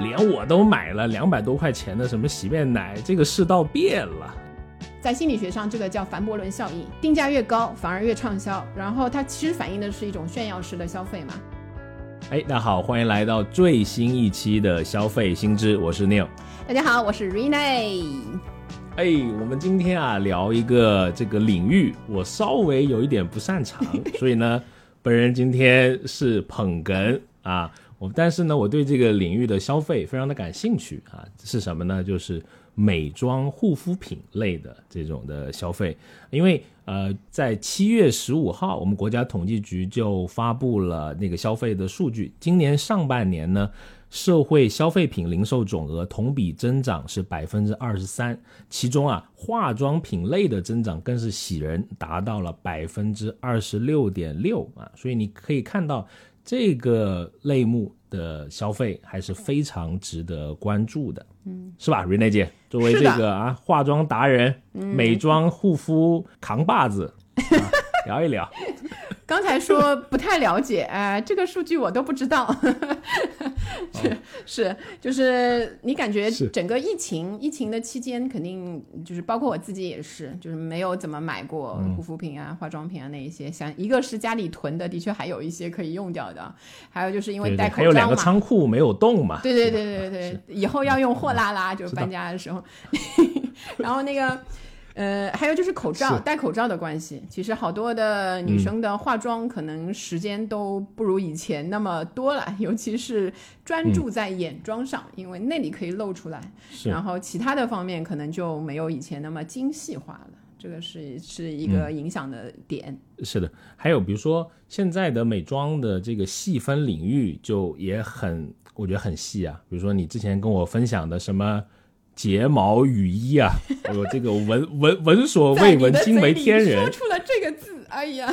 连我都买了两百多块钱的什么洗面奶，这个世道变了。在心理学上，这个叫凡伯伦效应，定价越高反而越畅销，然后它其实反映的是一种炫耀式的消费嘛。哎，大家好，欢迎来到最新一期的消费新知，我是 Neil。大家好，我是 Rene。哎，我们今天啊聊一个这个领域，我稍微有一点不擅长，所以呢，本人今天是捧哏啊。我但是呢，我对这个领域的消费非常的感兴趣啊，是什么呢？就是美妆护肤品类的这种的消费，因为呃，在七月十五号，我们国家统计局就发布了那个消费的数据，今年上半年呢，社会消费品零售总额同比增长是百分之二十三，其中啊，化妆品类的增长更是喜人，达到了百分之二十六点六啊，所以你可以看到。这个类目的消费还是非常值得关注的，嗯，是吧，瑞内姐？作为这个啊化妆达人、美妆护肤扛把子，聊一聊。刚才说不太了解，哎，这个数据我都不知道。是是，就是你感觉整个疫情疫情的期间，肯定就是包括我自己也是，就是没有怎么买过护肤品啊、化妆品啊那一些。想一个是家里囤的，的确还有一些可以用掉的，还有就是因为戴口罩嘛。还有两个仓库没有动嘛？对对对对对，以后要用货拉拉，就是搬家的时候。然后那个。呃，还有就是口罩，戴口罩的关系，其实好多的女生的化妆可能时间都不如以前那么多了，尤其是专注在眼妆上，因为那里可以露出来，然后其他的方面可能就没有以前那么精细化了，这个是是一个影响的点。是的，还有比如说现在的美妆的这个细分领域就也很，我觉得很细啊，比如说你之前跟我分享的什么。睫毛雨衣啊，我这个闻闻闻所未闻，惊为天人。说出了这个字，哎呀，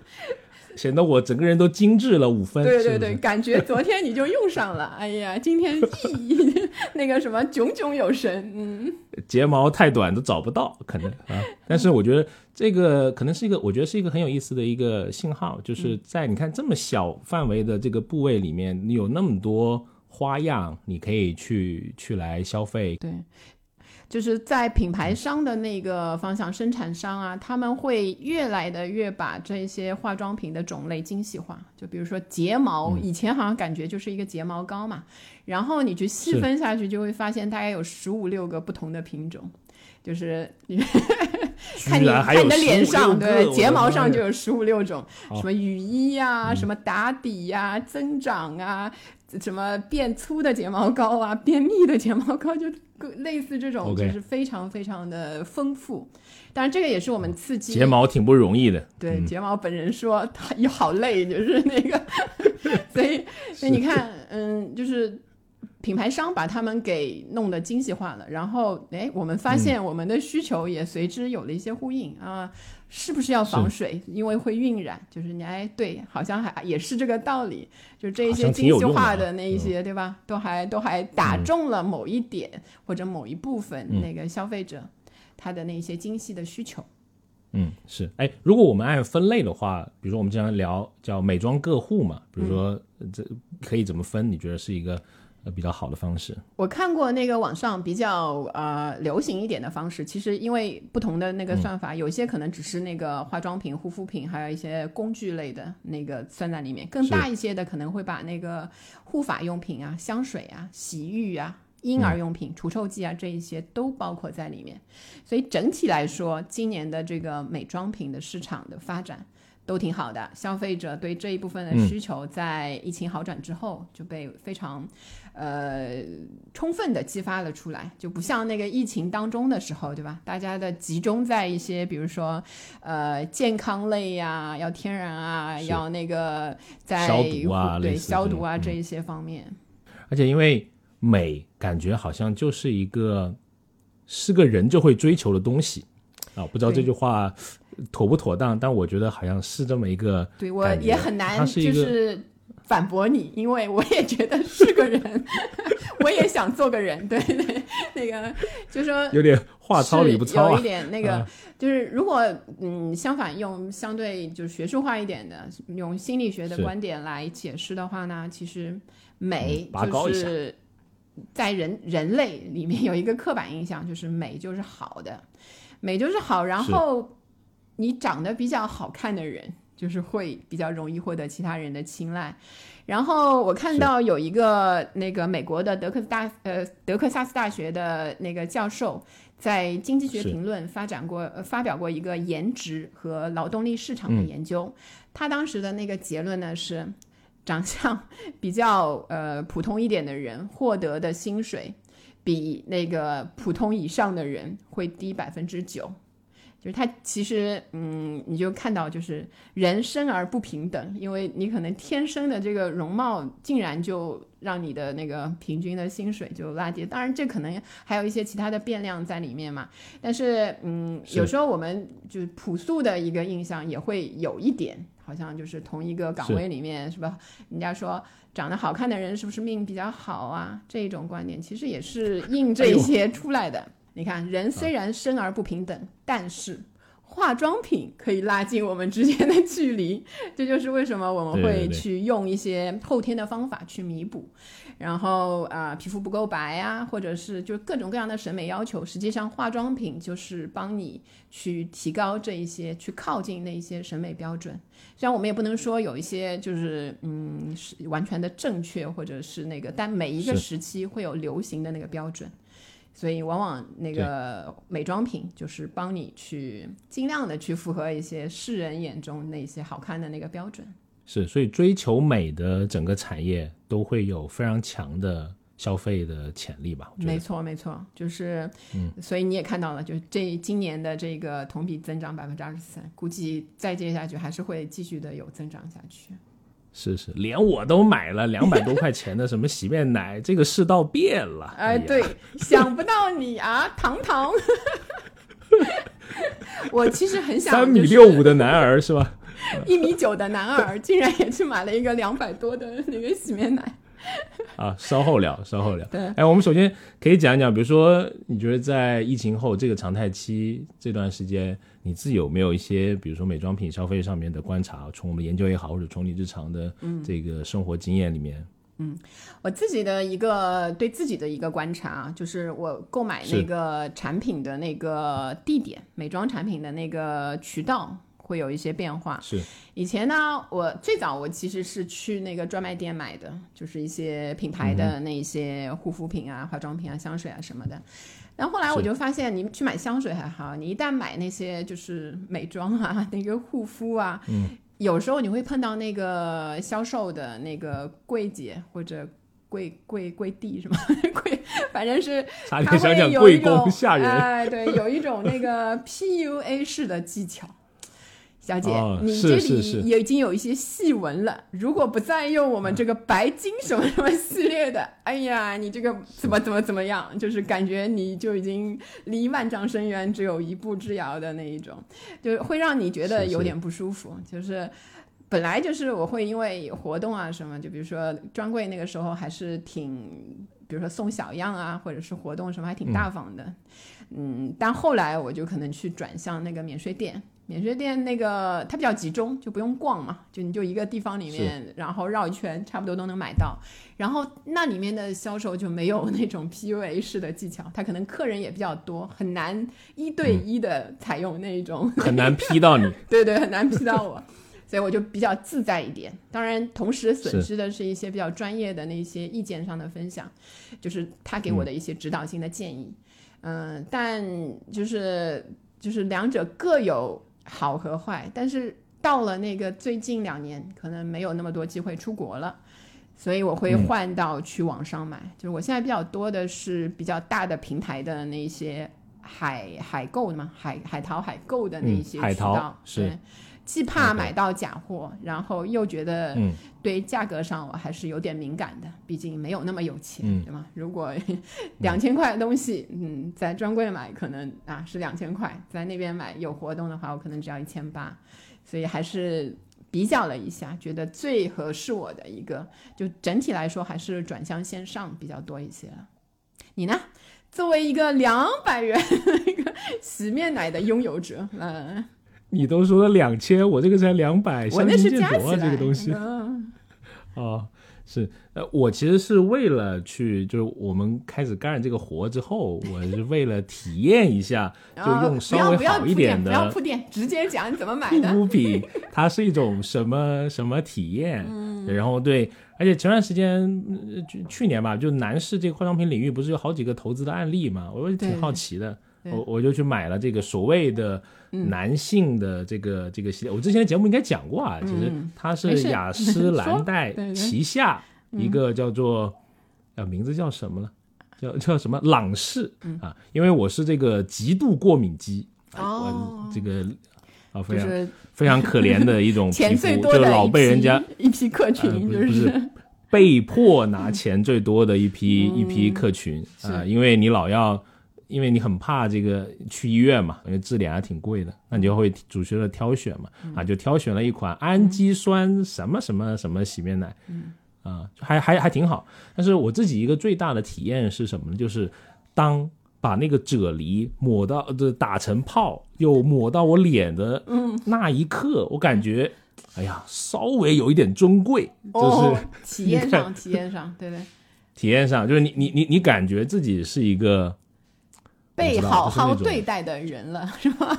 显得我整个人都精致了五分。对对对，感觉昨天你就用上了，哎呀，今天意义 那个什么炯炯有神。嗯，睫毛太短都找不到，可能啊。但是我觉得这个可能是一个，我觉得是一个很有意思的一个信号，就是在你看这么小范围的这个部位里面，你有那么多。花样你可以去去来消费，对，就是在品牌商的那个方向，生产商啊，他们会越来的越把这些化妆品的种类精细化。就比如说睫毛，以前好像感觉就是一个睫毛膏嘛，然后你去细分下去，就会发现大概有十五六个不同的品种。就是你 看你看你的脸上，对睫毛上就有十五六种，什么雨衣呀，什么打底呀，增长啊，什么变粗的睫毛膏啊，变密的睫毛膏，就类似这种，就是非常非常的丰富。当然，这个也是我们刺激睫毛挺不容易的。对睫毛本人说，他也好累，就是那个，所以所以你看，嗯，就是。品牌商把他们给弄得精细化了，然后哎，我们发现我们的需求也随之有了一些呼应啊，是不是要防水？因为会晕染，就是你哎，对，好像还也是这个道理，就这一些精细化的那一些，对吧？都还都还打中了某一点或者某一部分那个消费者他的那些精细的需求。嗯，是哎，如果我们按分类的话，比如说我们经常聊叫美妆个户嘛，比如说这可以怎么分？你觉得是一个？比较好的方式，我看过那个网上比较呃流行一点的方式。其实因为不同的那个算法，有些可能只是那个化妆品、护肤品，还有一些工具类的那个算在里面。更大一些的可能会把那个护发用品啊、香水啊、洗浴啊、婴儿用品、除臭剂啊这一些都包括在里面。所以整体来说，今年的这个美妆品的市场的发展。都挺好的，消费者对这一部分的需求在疫情好转之后就被非常，呃，充分的激发了出来，就不像那个疫情当中的时候，对吧？大家的集中在一些，比如说，呃，健康类呀，要天然啊，要那个在消毒啊，对消毒啊这一些方面。而且因为美，感觉好像就是一个是个人就会追求的东西啊，不知道这句话。妥不妥当？但我觉得好像是这么一个，对我也很难就是反驳你，因为我也觉得是个人，我也想做个人，对对，那个就是说 有点话糙理不糙，有一点那个就是如果嗯相反用相对就是学术化一点的，用心理学的观点来解释的话呢，其实美就是在人人类里面有一个刻板印象，就是美就是好的，美就是好，然后你长得比较好看的人，就是会比较容易获得其他人的青睐。然后我看到有一个那个美国的德克斯大呃德克萨斯大学的那个教授，在《经济学评论》发展过呃发表过一个颜值和劳动力市场的研究。他当时的那个结论呢是，长相 比较呃普通一点的人获得的薪水，比那个普通以上的人会低百分之九。就是他其实，嗯，你就看到就是人生而不平等，因为你可能天生的这个容貌，竟然就让你的那个平均的薪水就拉低。当然，这可能还有一些其他的变量在里面嘛。但是，嗯，有时候我们就朴素的一个印象也会有一点，好像就是同一个岗位里面是吧？人家说长得好看的人是不是命比较好啊？这种观点其实也是印这些出来的。你看，人虽然生而不平等，但是化妆品可以拉近我们之间的距离。这就是为什么我们会去用一些后天的方法去弥补。然后啊，皮肤不够白啊，或者是就各种各样的审美要求，实际上化妆品就是帮你去提高这一些，去靠近那一些审美标准。虽然我们也不能说有一些就是嗯是完全的正确，或者是那个，但每一个时期会有流行的那个标准。所以，往往那个美妆品就是帮你去尽量的去符合一些世人眼中那些好看的那个标准。是，所以追求美的整个产业都会有非常强的消费的潜力吧？没错，没错，就是，嗯，所以你也看到了，就这今年的这个同比增长百分之二十三，估计再接下去还是会继续的有增长下去。是是，连我都买了两百多块钱的什么洗面奶，这个世道变了。哎，对，想不到你啊，糖糖。我其实很想，三米六五的男儿是吧？一米九的男儿竟然也去买了一个两百多的那个洗面奶。啊，稍后聊，稍后聊。对，哎，我们首先可以讲一讲，比如说，你觉得在疫情后这个常态期这段时间，你自己有没有一些，比如说美妆品消费上面的观察？从我们研究也好，或者从你日常的这个生活经验里面，嗯，我自己的一个对自己的一个观察啊，就是我购买那个产品的那个地点，美妆产品的那个渠道。会有一些变化。是以前呢，我最早我其实是去那个专卖店买的，就是一些品牌的那些护肤品啊、化妆品啊、香水啊什么的。然后后来我就发现，你去买香水还好，你一旦买那些就是美妆啊、那个护肤啊，嗯，有时候你会碰到那个销售的那个柜姐或者柜柜柜弟是吗 柜，反正是他会有一种哎，对，有一种那个 PUA 式的技巧。小姐，你这里也已经有一些细纹了。如果不再用我们这个白金什么什么系列的，哎呀，你这个怎么怎么怎么样，就是感觉你就已经离万丈深渊只有一步之遥的那一种，就会让你觉得有点不舒服。就是本来就是我会因为活动啊什么，就比如说专柜那个时候还是挺，比如说送小样啊，或者是活动什么还挺大方的。嗯，但后来我就可能去转向那个免税店。免税店那个它比较集中，就不用逛嘛，就你就一个地方里面，然后绕一圈，差不多都能买到。然后那里面的销售就没有那种 PUA 式的技巧，他可能客人也比较多，很难一对一的采用那种，很难 P 到你。对对，很难 P 到我，所以我就比较自在一点。当然，同时损失的是一些比较专业的那些意见上的分享，就是他给我的一些指导性的建议。嗯，但就是就是两者各有。好和坏，但是到了那个最近两年，可能没有那么多机会出国了，所以我会换到去网上买。就是我现在比较多的是比较大的平台的那些海海购的嘛，海海淘海购的那些渠道是。既怕买到假货，然后又觉得对价格上我还是有点敏感的，毕竟没有那么有钱，对吗？如果 两千块的东西，嗯，在专柜买可能啊是两千块，在那边买有活动的话，我可能只要一千八，所以还是比较了一下，觉得最合适我的一个，就整体来说还是转向线上比较多一些了。你呢？作为一个两百元一个洗面奶的拥有者，嗯。你都说了两千，我这个才两百，相形见绌啊！这个东西，哦，是，呃，我其实是为了去，就是我们开始干这个活之后，我是为了体验一下，就用稍微好一点的，不要铺垫，直接讲你怎么买的。护肤品它是一种什么 什么体验？嗯，然后对，而且前段时间去去年吧，就男士这个化妆品领域不是有好几个投资的案例嘛，我挺好奇的，我我就去买了这个所谓的男性的这个这个系列。我之前的节目应该讲过啊，其实它是雅诗兰 黛旗下。一个叫做，呃，名字叫什么了？叫叫什么？朗仕啊？因为我是这个极度过敏肌，哦，这个啊，非常非常可怜的一种 皮肤，就老被人家一批客群，就是。被迫拿钱最多的一批 一批客群啊，因为你老要，因为你很怕这个去医院嘛，因为治疗还挺贵的，那你就会主角的挑选嘛，啊，就挑选了一款氨基酸什么什么什么洗面奶。啊，还还还挺好，但是我自己一个最大的体验是什么呢？就是当把那个啫喱抹到这打成泡，又抹到我脸的那一刻，我感觉，哎呀，稍微有一点尊贵，就是 体验上，体验上，对对，体验上就是你你你你感觉自己是一个被好好对待的人了，是吧？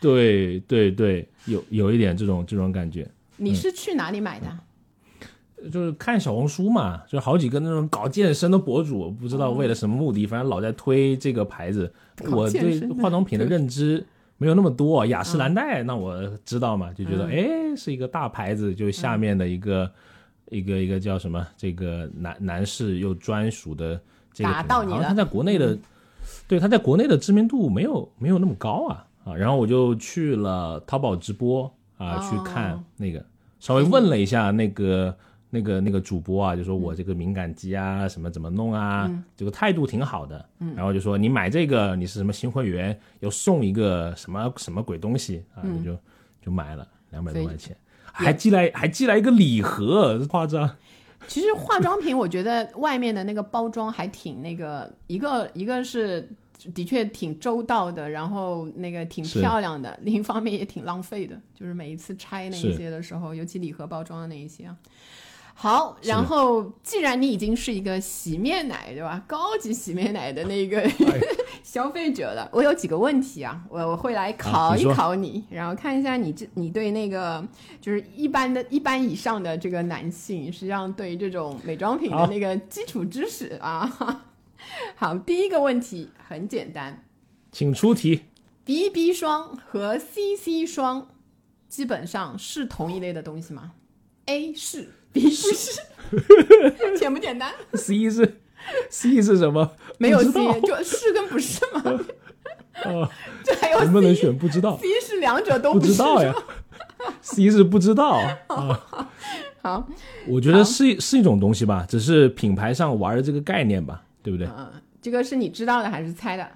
对对对，有有一点这种这种感觉。你是去哪里买的？就是看小红书嘛，就好几个那种搞健身的博主，不知道为了什么目的，反正老在推这个牌子。我对化妆品的认知没有那么多，雅诗兰黛那我知道嘛，就觉得哎是一个大牌子，就下面的一个一个一个叫什么这个男男士又专属的这个，好像他在国内的，对他在国内的知名度没有没有那么高啊啊，然后我就去了淘宝直播啊去看那个，稍微问了一下那个。那个那个主播啊，就说我这个敏感肌啊，什么怎么弄啊，这个态度挺好的。然后就说你买这个，你是什么新会员，要送一个什么什么鬼东西啊？就就买了两百多块钱，还寄来还寄来一个礼盒，夸张。其实化妆品，我觉得外面的那个包装还挺那个，一个一个是的确挺周到的，然后那个挺漂亮的，另一方面也挺浪费的，就是每一次拆那一些的时候，尤其礼盒包装的那一些啊。好，然后既然你已经是一个洗面奶，对吧？高级洗面奶的那个消费者的，我有几个问题啊，我我会来考一考你，然后看一下你这你对那个就是一般的一般以上的这个男性，实际上对于这种美妆品的那个基础知识啊。好，第一个问题很简单，请出题。BB 霜和 CC 霜基本上是同一类的东西吗？A 是。B 不是，简不简单？C 是 C 是什么？没有 C，就是跟不是吗？啊，这还有能不能选？不知道。C 是两者都不知道呀。C 是不知道啊。好，我觉得是是一种东西吧，只是品牌上玩的这个概念吧，对不对？嗯，这个是你知道的还是猜的？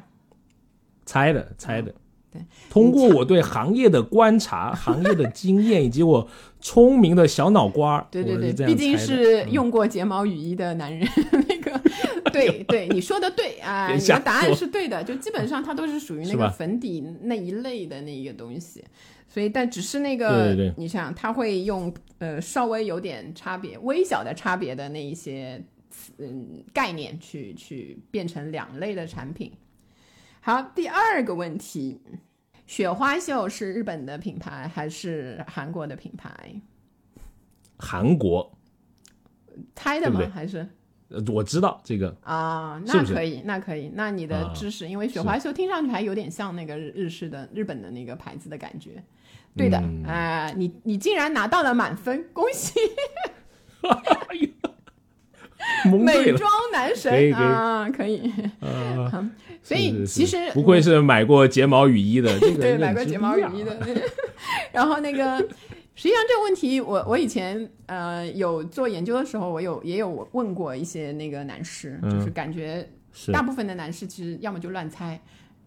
猜的，猜的。对，通过我对行业的观察、行业的经验以及我聪明的小脑瓜儿，对 对对，毕竟是用过睫毛雨衣的男人，那个，对对，你说的对啊，你的答案是对的，就基本上它都是属于那个粉底那一类的那个东西，所以但只是那个，你想，它会用呃稍微有点差别、微小的差别的那一些嗯概念去去变成两类的产品。好，第二个问题，雪花秀是日本的品牌还是韩国的品牌？韩国，猜的吗？还是？我知道这个啊，那可以，那可以，那你的知识，因为雪花秀听上去还有点像那个日式的日本的那个牌子的感觉。对的，啊，你你竟然拿到了满分，恭喜！美妆男神啊，可以。所以其实不愧是买过睫毛雨衣的，对，买过睫毛雨衣的。然后那个，实际上这个问题，我我以前呃有做研究的时候，我有也有问过一些那个男士，就是感觉大部分的男士其实要么就乱猜，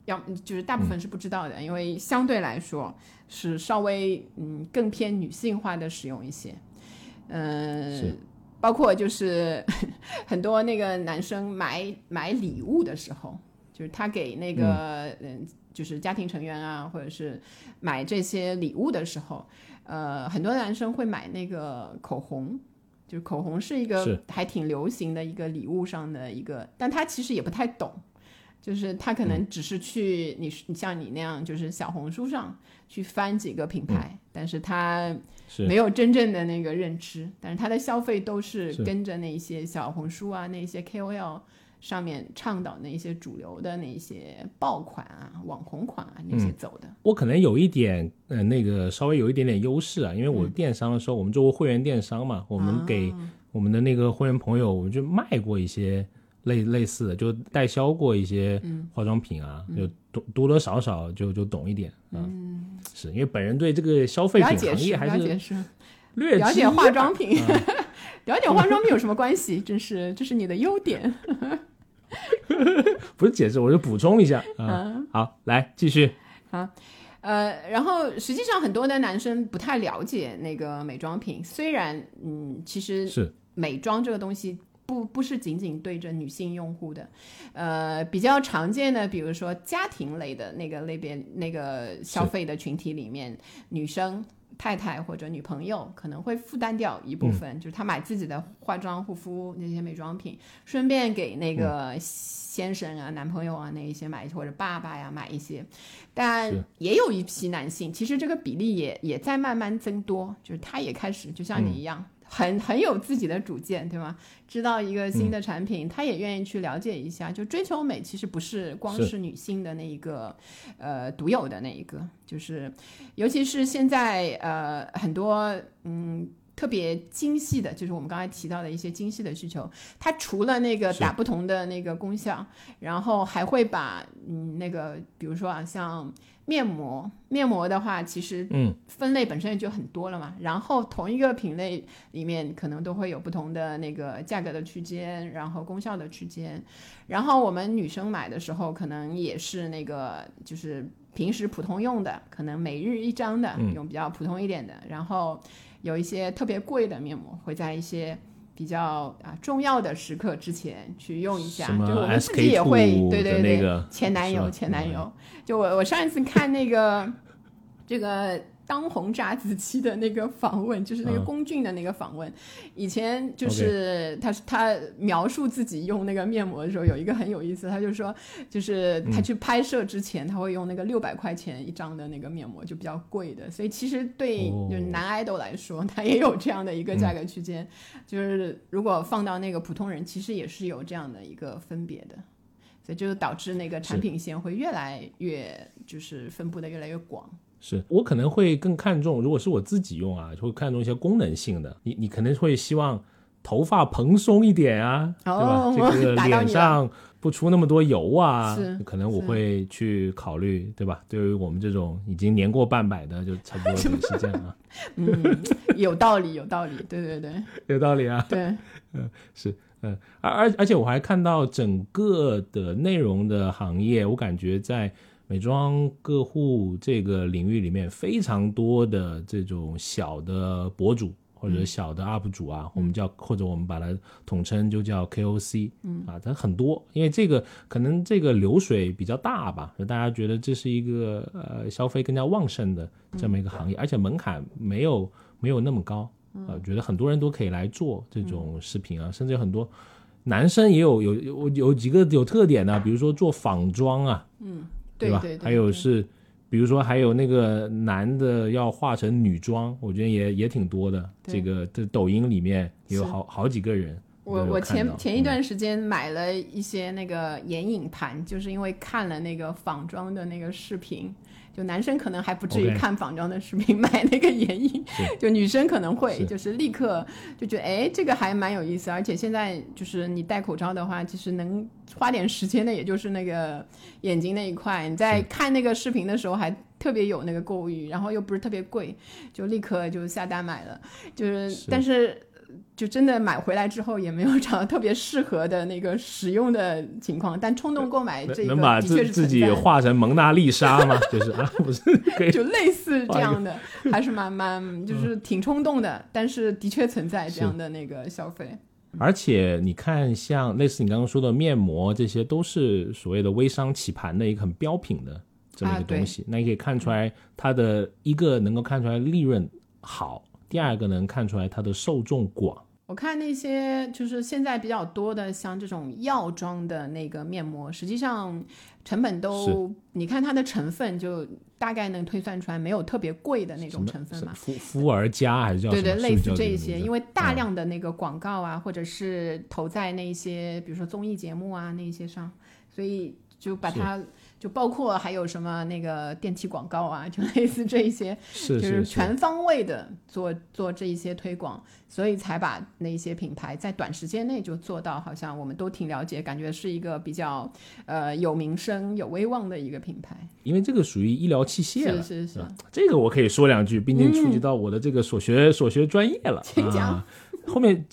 要就是大部分是不知道的，因为相对来说是稍微嗯更偏女性化的使用一些，嗯，包括就是 很多那个男生买买礼物的时候。就是他给那个嗯，就是家庭成员啊，或者是买这些礼物的时候，呃，很多男生会买那个口红，就是口红是一个还挺流行的一个礼物上的一个，但他其实也不太懂，就是他可能只是去你你像你那样，就是小红书上去翻几个品牌，但是他没有真正的那个认知，但是他的消费都是是。跟着那些小红书啊、那些 KOL 上面倡导那些主流的那些爆款啊、网红款啊那些走的。我可能有一点，呃，那个稍微有一点点优势啊，因为我电商的时候，我们做过会员电商嘛，我们给我们的那个会员朋友，我们就卖过一些类类似的，就代销过一些化妆品啊，就多多多少少就就懂一点啊。是因为本人对这个消费品行业还是略了解化妆品，了解化妆品有什么关系？这是这是你的优点。不是解释，我就补充一下啊。好，来继续。好呃，然后实际上很多的男生不太了解那个美妆品，虽然嗯，其实是美妆这个东西不不是仅仅对着女性用户的，呃，比较常见的，比如说家庭类的那个类别那个消费的群体里面，女生。太太或者女朋友可能会负担掉一部分，就是她买自己的化妆、护肤那些美妆品，顺便给那个先生啊、男朋友啊那一些买，或者爸爸呀买一些。但也有一批男性，其实这个比例也也在慢慢增多，就是他也开始就像你一样，很很有自己的主见，对吗？知道一个新的产品，他也愿意去了解一下。就追求美，其实不是光是是女性的那一个呃独有的那一个，就是尤其是现在呃很多嗯。特别精细的，就是我们刚才提到的一些精细的需求，它除了那个打不同的那个功效，然后还会把嗯那个，比如说啊，像面膜，面膜的话，其实嗯分类本身也就很多了嘛。然后同一个品类里面可能都会有不同的那个价格的区间，然后功效的区间。然后我们女生买的时候，可能也是那个就是平时普通用的，可能每日一张的，嗯用比较普通一点的。然后有一些特别贵的面膜，会在一些比较啊重要的时刻之前去用一下。就我们自己也会对对对，前男友前男友。就我我上一次看那个这个当红炸子鸡的那个访问，就是那个嗯龚俊的那个访问。以前就是他他描述自己用那个面膜的时候，有一个很有意思，他就说，就是他去拍摄之前，他会用那个六百块钱一张的那个面膜，就比较贵的。所以其实对哦就是男 idol 来说，他也有这样的一个价格区间。就是如果放到那个普通人，其实也是有这样的一个分别的。所以就导致那个产品线会越来越就是分布的越来越广。是我可能会更看重，如果是我自己用啊，就会看重一些功能性的。你你可能会希望头发蓬松一点啊，哦对吧？这个 打到你了脸上不出那么多油啊是，可能我会去考虑，对吧？对于我们这种已经年过半百的，就差不多是这样啊，嗯，有道理，有道理，对对对有道理啊。对，嗯是，嗯，而而而且我还看到整个的内容的行业，我感觉在美妆个护这个领域里面，非常多的这种小的博主或者小的 UP 主啊，我们叫或者我们把它统称就叫 KOC，嗯。啊，它很多，因为这个可能这个流水比较大吧，所以大家觉得这是一个呃消费更加旺盛的这么一个行业，而且门槛没有没有那么高。呃，觉得很多人都可以来做这种视频啊，甚至有很多男生也有有有有几个有特点的、比如说做仿妆啊，吧？对对对，还有是，比如说还有那个男的要化成女装，我觉得也也挺多的。这个这抖音里面也有好好几个人。我我前前一嗯段时间买了一些那个眼影盘，就是因为看了那个仿妆的那个视频。就男生可能还不至于看仿妆的视频买那个眼影是 就女生可能会，就是立刻就觉得哎，这个还蛮有意思，而且现在就是你戴口罩的话，其实能花点时间的，也就是那个眼睛那一块。你在看那个视频的时候，还特别有那个购物欲，然后又不是特别贵，就立刻就下单买了。就是，是但是就真的买回来之后，也没有找到特别适合的那个使用的情况。但冲动购买这个能能把自自己存在的画成蒙娜丽莎吗？就是啊，不是可以就类似这样的，还是蛮蛮就是挺冲动的，但是的确存在这样的那个消费。而且你看，像类似你刚刚说的面膜，这些都是所谓的微商起盘的一个很标品的这么一个东西。那你可以看出来，它的一个能够看出来利润好，第二个能看出来它的受众广我看那些就是现在比较多的，像这种药妆的那个面膜，实际上成本都，你看它的成分就大概能推算出来，没有特别贵的那种成分嘛。肤肤儿佳还是叫对对，类似这些，因为大量的那个广告啊，或者是投在那些比如说综艺节目啊那些上，所以就把它。就包括还有什么那个电梯广告啊，就类似这一些，是就是全方位的做做这一些推广，所以才把那些品牌在短时间内就做到，好像我们都挺了解，感觉是一个比较呃有名声、有威望的一个品牌。因为这个属于医疗器械了，是是是，这个我可以说两句，毕竟触及到我的这个所学所学专业了。请讲。后面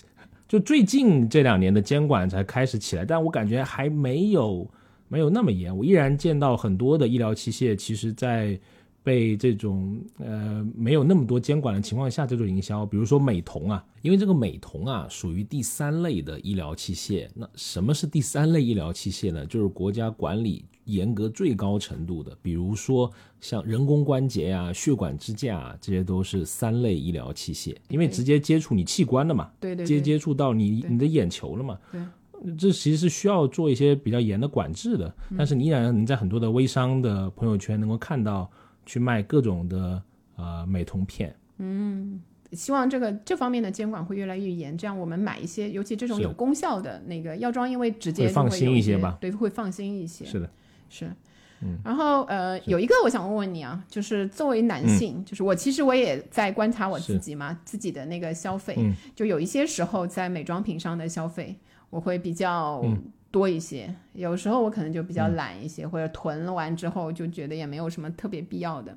就最近这两年的监管才开始起来，但我感觉还没有。没有那么严，我依然见到很多的医疗器械，其实在被这种呃没有那么多监管的情况下，这种营销，比如说美瞳啊，因为这个美瞳啊属于第三类的医疗器械。那什么是第三类医疗器械呢？就是国家管理严格最高程度的，比如说像人工关节啊、血管支架啊，这些都是三类医疗器械，因为直接接触你器官的嘛，对对，接接触到你你的眼球了嘛，对。这其实是需要做一些比较严的管制的，但是你依然能在很多的微商的朋友圈能够看到去卖各种的呃美瞳片。嗯，希望这个这方面的监管会越来越严，这样我们买一些，尤其这种有功效的那个药妆，因为直接放心一些吧，对，会放心一些。是的，是。嗯，然后呃，有一个我想问问你啊，就是作为男性，就是我其实我也在观察我自己嘛，自己的那个消费，就有一些时候在美妆品上的消费。我会比较多一些，有时候我可能就比较懒一些，或者囤了完之后就觉得也没有什么特别必要的。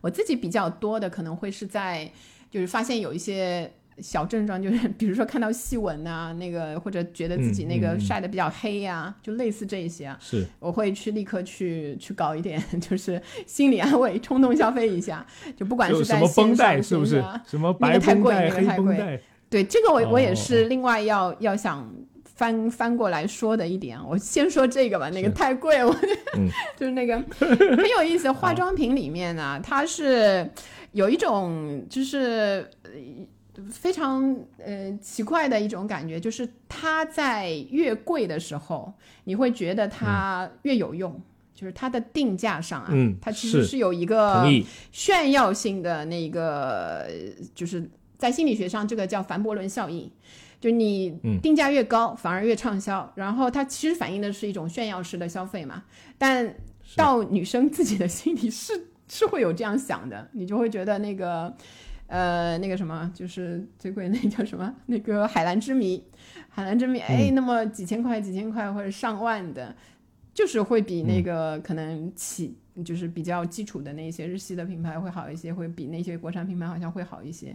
我自己比较多的可能会是在，就是发现有一些小症状，就是比如说看到细纹啊，那个或者觉得自己那个晒的比较黑呀，就类似这些啊，是。我会去立刻去去搞一点，就是心理安慰，冲动消费一下，就不管是在绷带是不是什么白绷带、黑绷带。对这个我我也是另外要要想翻翻过来说的一点，我先说这个吧，那个太贵，我 就是那个 很有意思。化妆品里面呢，它是有一种就是非常呃奇怪的一种感觉，就是它在越贵的时候，你会觉得它越有用，就是它的定价上啊，它其实是有一个炫耀性的那个就是。在心理学上，这个叫凡伯伦效应，就你定价越高，反而越畅销。然后它其实反映的是一种炫耀式的消费嘛。但到女生自己的心里是 是会有这样想的，你就会觉得那个呃那个什么，就是最贵那叫什么那个海蓝之谜，海蓝之谜，哎，那么几千块、几千块或者上万的，就是会比那个可能起就是比较基础的那些日系的品牌会好一些，会比那些国产品牌好像会好一些。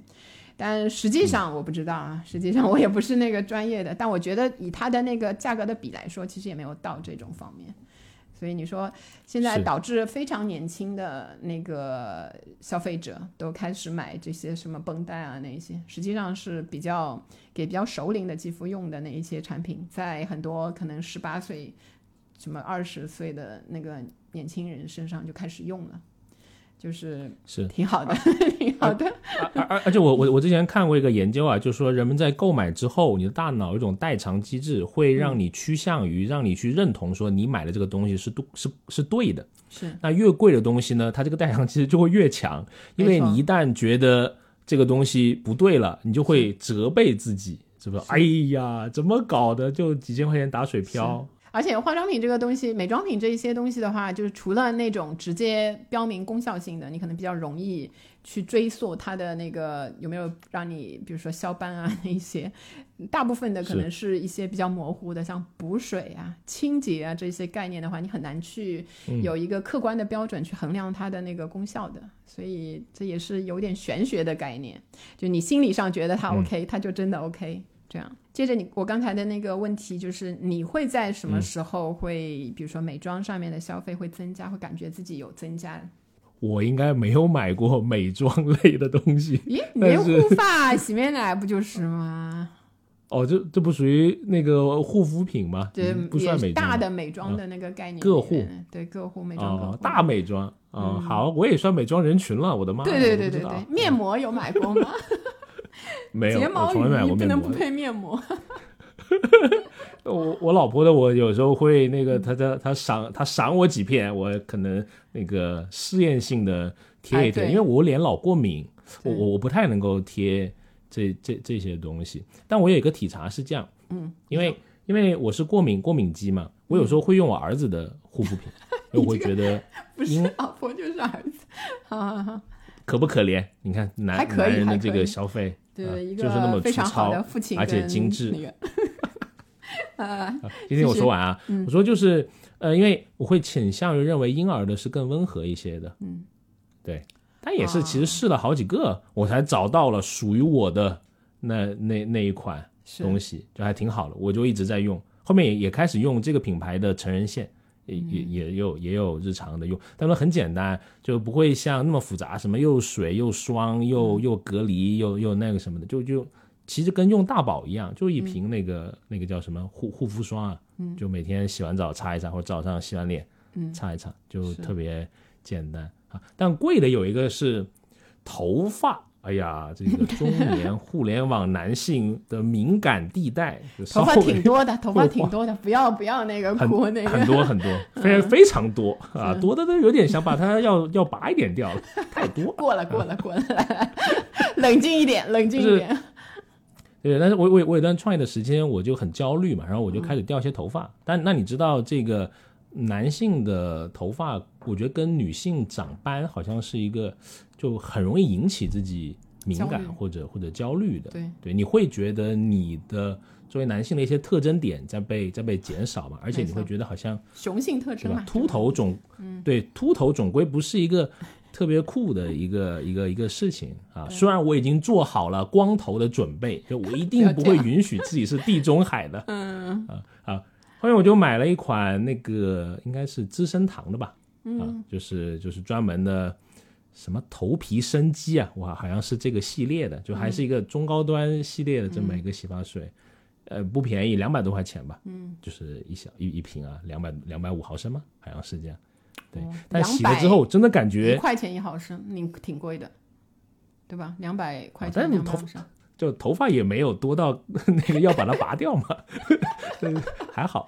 但实际上我不知道啊，实际上我也不是那个专业的，但我觉得以它的那个价格的比来说，其实也没有到这种方面。所以你说现在导致非常年轻的那个消费者都开始买这些什么绷带啊那些，实际上是比较给比较熟龄的肌肤用的那一些产品，在很多可能十八岁、什么二十岁的那个年轻人身上就开始用了。就是是挺好的，挺好的。而而而且我我我之前看过一个研究啊，就是说人们在购买之后，你的大脑有一种代偿机制，会让你趋向于让你去认同说你买的这个东西是对是是对的。是。那越贵的东西呢，它这个代偿机制就会越强，因为你一旦觉得这个东西不对了，你就会责备自己，是不是？哎呀，怎么搞的？就几千块钱打水漂。而且化妆品这个东西，美妆品这一些东西的话，就是除了那种直接标明功效性的，你可能比较容易去追溯它的那个有没有让你，比如说消斑啊那些。大部分的可能是一些比较模糊的，像补水啊、清洁啊这些概念的话，你很难去有一个客观的标准去衡量它的那个功效的。所以这也是有点玄学的概念，就你心理上觉得它 OK，它就真的 OK。这样，接着你我刚才的那个问题就是，你会在什么时候会，比如说美妆上面的消费会增加，会感觉自己有增加？我应该没有买过美妆类的东西。咦，你护发、洗面奶不就是吗？哦，这这不属于那个护肤品吗？对，不算美大的美妆的那个概念。个护，对个护美妆。大美妆啊，好，我也算美妆人群了，我的妈！对对对对对，面膜有买过吗？没有，我从来没买过面膜不能不。配面膜。我我老婆的，我有时候会那个，她她她赏她赏我几片，我可能那个试验性的贴一贴，哎因为我脸老过敏，我我我不太能够贴这这这些东西。但我有一个体察是这样，嗯，因为因为我是过敏过敏肌嘛，我有时候会用我儿子的护肤品，因为我会觉得不是老婆就是儿子，好好好，可不可怜？你看男男人的这个消费，对、啊一就是那么粗个非常好的糙，父亲，而且精致那个，啊，今天我说完啊，我说就是呃，因为我会倾向于认为婴儿的是更温和一些的，嗯，对，但也是啊其实试了好几个，我才找到了属于我的那那那一款东西，就还挺好的，我就一直在用，后面也也开始用这个品牌的成人线。也也嗯。也有也有日常的用，但是很简单，就不会像那么复杂，什么又水又霜嗯。又又隔离又又那个什么的，就就其实跟用大宝一样，就一瓶那个、那个叫什么护护肤霜啊，就每天洗完澡擦一擦，或者早上洗完脸嗯。擦一擦，就特别简单。啊。但贵的有一个是头发，哎呀，这个中年 互联网男性的敏感地带，头发挺多的，头发挺多的，不要不要那个很哭那个，很多很多，非非常多啊，多的都有点想把它要要拔一点掉了，太多。过了过了过了，冷静一点，冷静一点，对，但是我我我有段创业的时间，我就很焦虑嘛，然后我就开始掉一些头发。但那你知道这个男性的头发，我觉得跟女性长斑好像是一个就很容易引起自己敏感或者或者焦虑的。对对，你会觉得你的作为男性的一些特征点在被在被减少嘛，而且你会觉得好像雄性特征嘛？，秃头总，对，秃头总归不是一个特别酷的一个一个一个事情啊。虽然我已经做好了光头的准备，就我一定 不会允许自己是地中海的。嗯啊啊，后面我就买了一款那个应该是资生堂的吧，啊，就是就是专门的。什么头皮生机啊？哇，好像是这个系列的，就还是一个中高端系列的这么一个洗发水，呃，不便宜，两百多块钱吧。嗯，就是一小一一瓶啊，两百两百五毫升吗？好像是这样。对，但洗了之后真的感觉一，块钱一毫升，你挺贵的，对吧？两百块钱，啊但是你头就头发也没有多到 那个要把它拔掉嘛，对还好。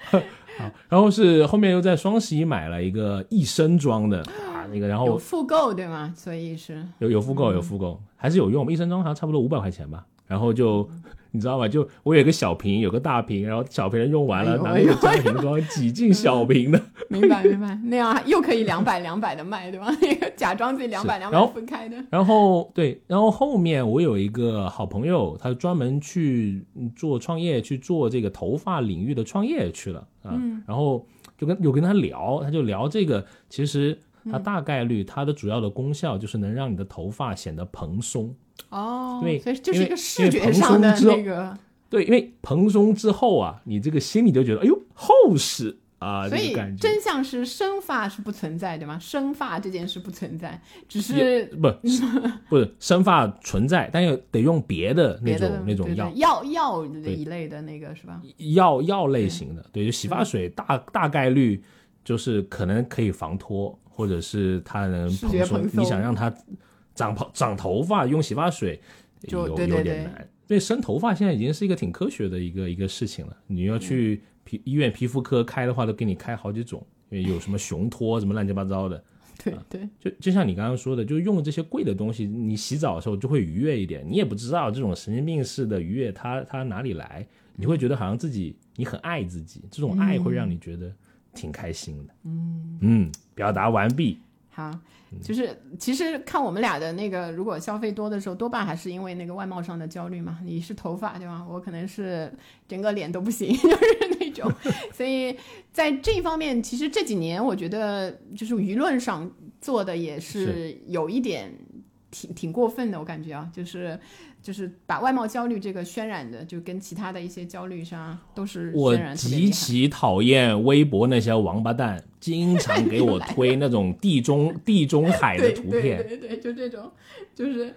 好，然后是后面又在双十一买了一个一升装的啊，那个然后有复购对吗？所以是有有复购有复购，还是有用，一升装好像差不多五百块钱吧。然后就你知道吗？就我有个小瓶，有个大瓶，然后小瓶的用完了，拿那个家庭装挤进小瓶的。明白明白，那样又可以两百两百的卖，对吧？那个假装自己两百两百分开的，然后对，然后后面我有一个好朋友，他专门去做创业，去做这个头发领域的创业去了啊。然后就跟有跟他聊，他就聊这个，其实它大概率它的主要的功效就是能让你的头发显得蓬松。哦，对所以就是一个视觉上的那个，对，因为蓬松之后啊，你这个心里就觉得，哎呦，厚实啊，所以。真相是生发是不存在对吗？生发这件事不存在，只是 不是不是生发存在，但又得用别的那种的那种对药药一类的那个是吧？药药类型的，对，就洗发水大大概率就是可能可以防脱，或者是它能视蓬松。蓬你想让它长头长头发，用洗发水就有对对对有点难。对，生头发现在已经是一个挺科学的一个一个事情了。你要去皮医院皮肤科开的话，都给你开好几种，因为有什么雄脱什么乱七八糟的。对对，就就像你刚刚说的，就用这些贵的东西，你洗澡的时候就会愉悦一点。你也不知道这种神经病式的愉悦它它哪里来，你会觉得好像自己你很爱自己，这种爱会让你觉得挺开心的。嗯嗯，表达完毕。好，嗯就是其实看我们俩的那个，如果消费多的时候，多半还是因为那个外貌上的焦虑嘛。你是头发对吧？我可能是整个脸都不行，就是那种。所以在这一方面，其实这几年我觉得就是舆论上做的也是有一点挺挺过分的，我感觉啊，就是。就是把外貌焦虑这个渲染的，就跟其他的一些焦虑上都是我极。其讨厌微博那些王八蛋，经常给我 推那种地中地中海的图片，对对对，就这种，就是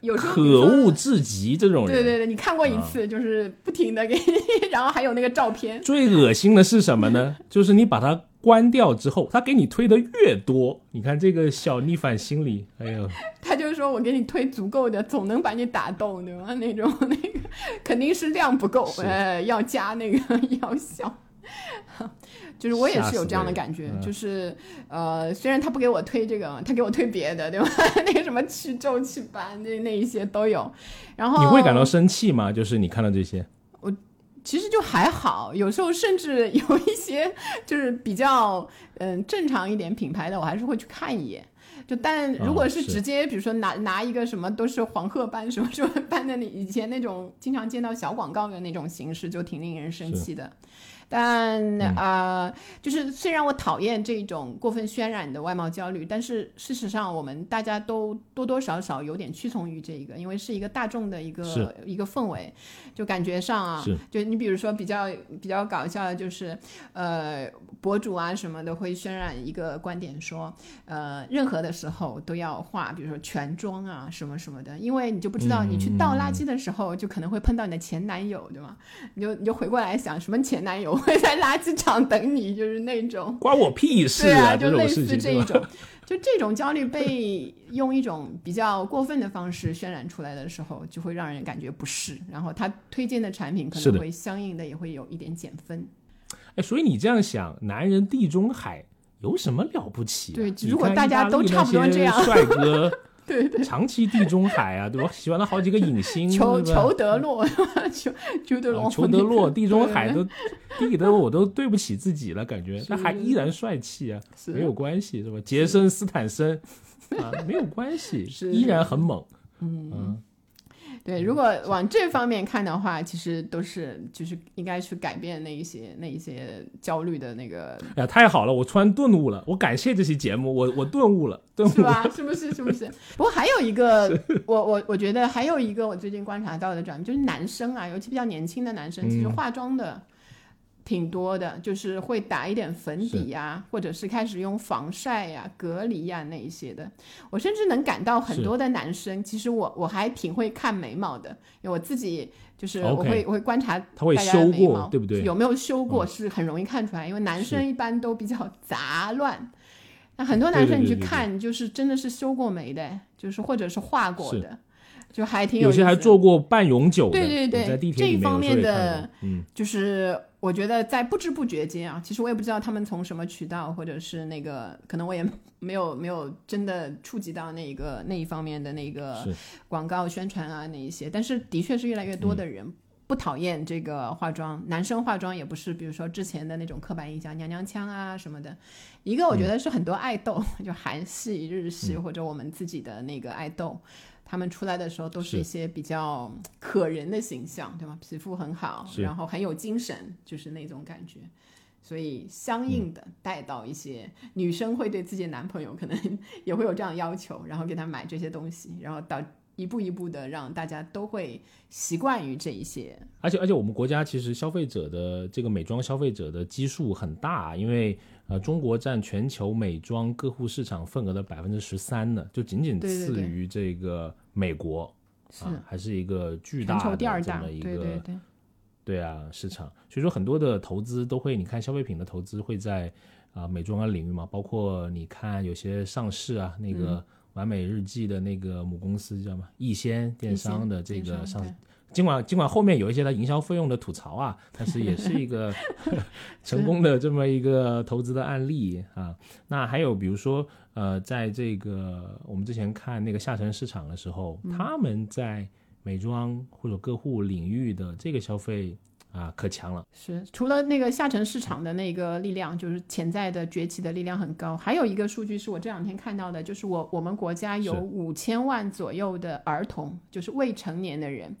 有时候可恶至极。这种人，对对对，你看过一次，就是不停的给你，然后还有那个照片，最恶心的是什么呢？就是你把它关掉之后，他给你推的越多，你看这个小逆反心理，哎呦，我给你推足够的，总能把你打动，对吧？那种 那个肯定是量不够，是呃，要加那个药效。就是我也是有这样的感觉，就是呃，虽然他不给我推这个，他给我推别的，对吧？那个什么去皱去斑，那那一些都有。然后你会感到生气吗？就是你看到这些，我其实就还好，有时候甚至有一些就是比较嗯正常一点品牌的，我还是会去看一眼。就但如果是直接，比如说拿拿一个什么都是黄褐斑什么什么斑的，你以前那种经常见到小广告的那种形式，就挺令人生气的。但嗯呃，就是虽然我讨厌这种过分渲染的外貌焦虑，但是事实上我们大家都多多少少有点屈从于这一个，因为是一个大众的一个一个氛围，就感觉上啊，就你比如说比较比较搞笑的就是，呃，博主啊什么的会渲染一个观点说，呃，任何的时候都要化，比如说全妆啊什么什么的，因为你就不知道你去倒垃圾的时候就可能会碰到你的前男友，对吗？你就你就回过来想，什么前男友会在垃圾场等你，就是那种。关我屁事对啊，就类似？这一种，就这种焦虑被用一种比较过分的方式渲染出来的时候，就会让人感觉不适，然后他推荐的产品可能会相应的也会有一点减分。哎，所以你这样想，男人地中海有什么了不起、啊？对如果大家都差不多这样帅哥对对，长期地中海啊，对吧？喜欢了好几个影星，裘裘德洛，裘裘德洛，啊裘德洛、地中海对。都地的我都对不起自己了，感觉。是。那还依然帅气啊，没有关系是吧？杰森斯坦森啊，没有关系，依然很猛。嗯对，如果往这方面看的话，其实都是就是应该去改变那一些那一些焦虑的那个，哎呀，太好了，我突然顿悟了，我感谢这期节目，我我顿悟了，顿悟了。是吧？是不是？是不是？不过还有一个，我我我觉得还有一个我最近观察到的转变，就是男生啊，尤其比较年轻的男生，其实嗯化妆的挺多的，就是会打一点粉底呀、或者是开始用防晒呀、隔离呀那一些的。我甚至能感到很多的男生，其实我我还挺会看眉毛的，因为我自己就是我会我会观察他会大家的修过眉毛对不对嗯有没有修过是很容易看出来，因为男生一般都比较杂乱。那很多男生你去看，就是真的是修过眉的，就是或者是画过是。的，就还挺有些还做过半永久的，对对对在地铁这一方里面的，嗯，就是我觉得在不知不觉间啊，其实我也不知道他们从什么渠道，或者是那个，可能我也没有没有真的触及到那个那一方面的那个广告宣传啊那一些，但是的确是越来越多的人。不讨厌这个化妆，男生化妆也不是，比如说之前的那种刻板印象，娘娘腔啊什么的。一个我觉得是很多爱豆，就韩系、日系、或者我们自己的那个爱豆，他们出来的时候都是是一些比较可人的形象，对吗？皮肤很好，然后很有精神，就是那种感觉。所以相应的带到一些、女生会对自己的男朋友可能 也会有这样要求，然后给他买这些东西，然后到一步一步的让大家都会习惯于这一些。而且而且我们国家其实消费者的这个美妆消费者的基数很大，因为呃中国占全球美妆个户市场份额的百分之十三呢，就仅仅次于这个美国是。啊，还是一个巨大的这么一个对对对，对啊，市场，所以说很多的投资都会，你看消费品的投资会在啊、美妆啊领域嘛，包括你看有些上市啊，那嗯。个完美日记的那个母公司叫什么？易仙电商的这个上，尽管尽管后面有一些它营销费用的吐槽啊，但是也是一个 成功的这么一个投资的案例啊。那还有比如说呃，在这个我们之前看那个下沉市场的时候，嗯。他们在美妆或者个护领域的这个消费啊可强了。是除了那个下沉市场的那个力量，就是潜在的崛起的力量很高。还有一个数据是我这两天看到的，就是我我们国家有五千万左右的儿童，就是未成年的人。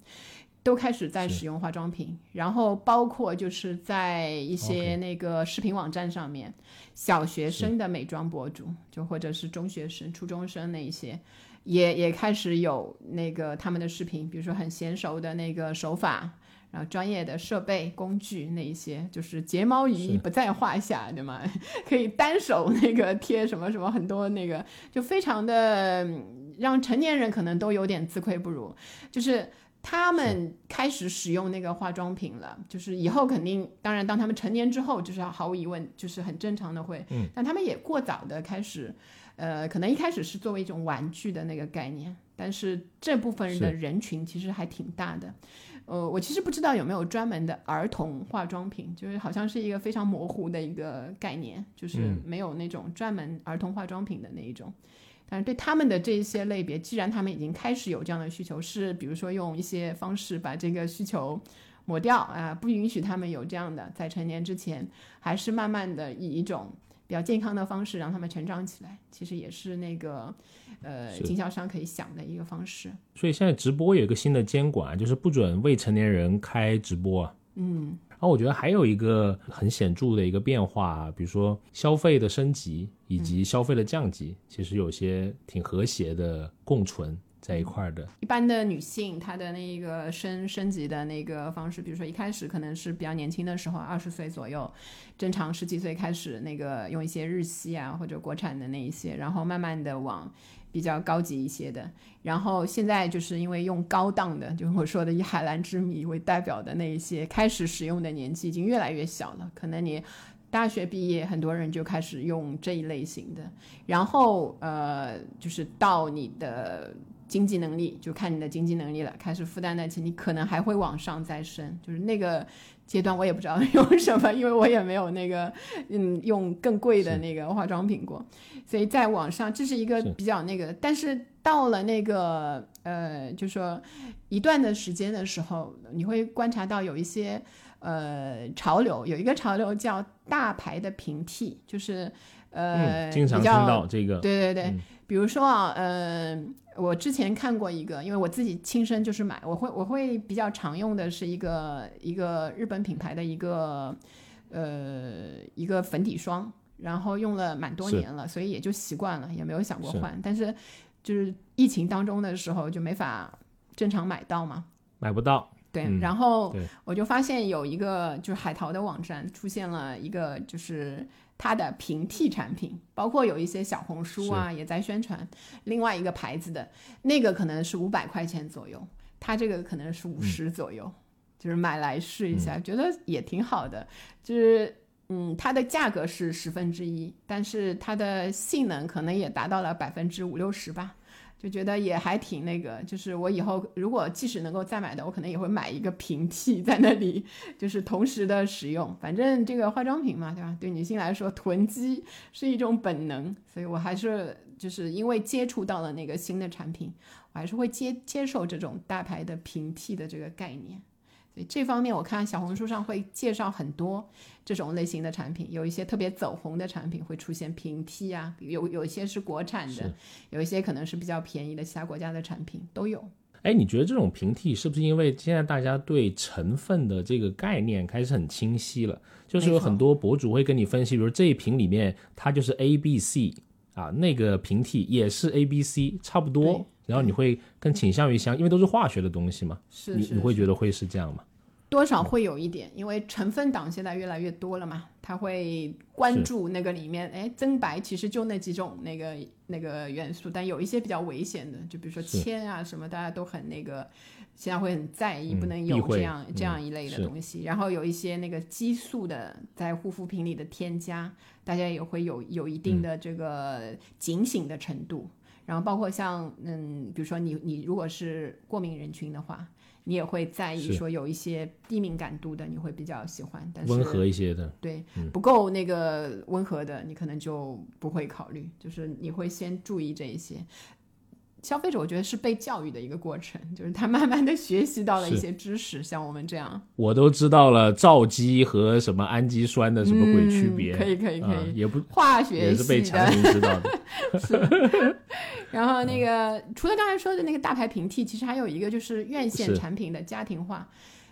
都开始在使用化妆品，然后包括就是在一些那个视频网站上面小学生的美妆博主，就或者是中学生、初中生那一些，也也开始有那个他们的视频，比如说很娴熟的那个手法，然后专业的设备工具那一些，就是睫毛仪不在话下，对吗？可以单手那个贴什么什么很多那个，就非常的嗯让成年人可能都有点自愧不如，就是。他们开始使用那个化妆品了，就是以后肯定，当然，当他们成年之后，就是毫无疑问，就是很正常的会，嗯，但他们也过早的开始，呃，可能一开始是作为一种玩具的那个概念，但是这部分的人群其实还挺大的。呃，我其实不知道有没有专门的儿童化妆品，就是好像是一个非常模糊的一个概念，就是嗯没有那种专门儿童化妆品的那一种。但是对他们的这一些类别，既然他们已经开始有这样的需求，是比如说用一些方式把这个需求抹掉啊、不允许他们有这样的，在成年之前，还是慢慢的以一种比较健康的方式让他们成长起来，其实也是那个呃经销商可以想的一个方式。所以现在直播有一个新的监管，就是不准未成年人开直播啊。嗯，然后我觉得还有一个很显著的一个变化，比如说消费的升级以及消费的降级，其实有些挺和谐的共存在一块儿的。一般的女性，她的那个升升级的那个方式，比如说一开始可能是比较年轻的时候，二十岁左右，正常十几岁开始那个用一些日系啊或者国产的那一些，然后慢慢的往比较高级一些的，然后现在就是因为用高档的，就是我说的以海蓝之谜为代表的那一些，开始使用的年纪已经越来越小了，可能你。大学毕业，很多人就开始用这一类型的，然后呃，就是到你的经济能力，就看你的经济能力了，开始负担得起，你可能还会往上再升，就是那个阶段我也不知道用什么，因为我也没有那个嗯用更贵的那个化妆品过，所以在网上这是一个比较那个，但是到了那个呃，就说一段的时间的时候，你会观察到有一些呃潮流，有一个潮流叫大牌的平替，就是呃、嗯，经常听到这个。对对对，嗯。比如说啊，呃，我之前看过一个，因为我自己亲身就是买，我会我会比较常用的是一个一个日本品牌的一个呃一个粉底霜，然后用了蛮多年了，所以也就习惯了，也没有想过是。换。但是就是疫情当中的时候就没法正常买到嘛，买不到，对，嗯然后我就发现有一个就是海淘的网站出现了一个就是它的平替产品，包括有一些小红书啊也在宣传另外一个牌子的那个可能是五百块钱左右，它这个可能是五十左右，就是买来试一下，觉得也挺好的，就是。嗯，它的价格是十分之一，但是它的性能可能也达到了百分之五六十吧。就觉得也还挺那个，就是我以后如果即使能够再买的，我可能也会买一个平替在那里，就是同时的使用。反正这个化妆品嘛，对吧？对女性来说，囤积是一种本能，所以我还是就是因为接触到了那个新的产品，我还是会接接受这种大牌的平替的这个概念。所以这方面，我看小红书上会介绍很多这种类型的产品，有一些特别走红的产品会出现平替啊，有有一些是国产的，有一些可能是比较便宜的其他国家的产品都有。哎，你觉得这种平替是不是因为现在大家对成分的这个概念开始很清晰了？就是有很多博主会跟你分析，比如这一瓶里面它就是 A、B、C 啊，那个平替也是 A、B、C，差不多对。然后你会更倾向于相，因为都是化学的东西嘛，是你你会觉得会是这样吗？多少会有一点，因为成分党现在越来越多了嘛，他会关注那个里面，哎，增白其实就那几种那个那个元素，但有一些比较危险的，就比如说铅啊什么，大家都很那个，现在会很在意，嗯不能有这样、这样一类的东西。然后有一些那个激素的在护肤品里的添加，大家也会有有一定的这个警醒的程度。然后包括像嗯，比如说你你如果是过敏人群的话，你也会在意说有一些低敏感度的，你会比较喜欢，但是温和一些的，对嗯不够那个温和的，你可能就不会考虑，就是你会先注意这一些。消费者我觉得是被教育的一个过程，就是他慢慢的学习到了一些知识，像我们这样，我都知道了皂基和什么氨基酸的什么鬼区别，嗯可以可以可以，啊也不化学也是被。强行知道的。然后那个、除了刚才说的那个大牌平替，其实还有一个就是院线产品的家庭化，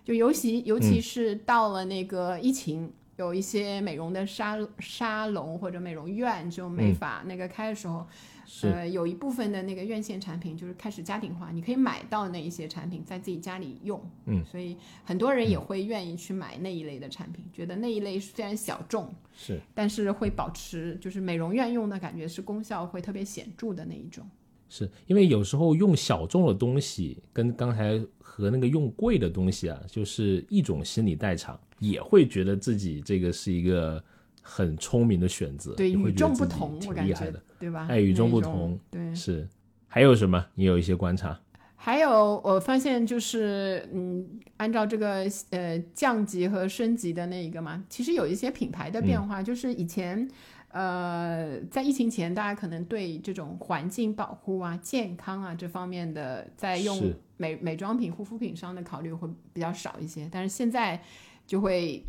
就尤其尤其是到了那个疫情。有一些美容的沙沙龙或者美容院，就没法那个开的时候，是呃，有一部分的那个院线产品就是开始家庭化，你可以买到那一些产品在自己家里用，嗯，所以很多人也会愿意去买那一类的产品，觉得那一类虽然小众，是，但是会保持就是美容院用的感觉是功效会特别显著的那一种。是因为有时候用小众的东西，跟刚才和那个用贵的东西啊，就是一种心理代偿，也会觉得自己这个是一个很聪明的选择，对，与众不同，我感觉对吧？哎与众不同，对，是。还有什么？你有一些观察？还有，我发现就是，嗯，按照这个呃降级和升级的那一个嘛，其实有一些品牌的变化，就是以前。呃，在疫情前，大家可能对这种环境保护啊、健康啊这方面的，在用美美妆品、护肤品上的考虑会比较少一些，但是现在就会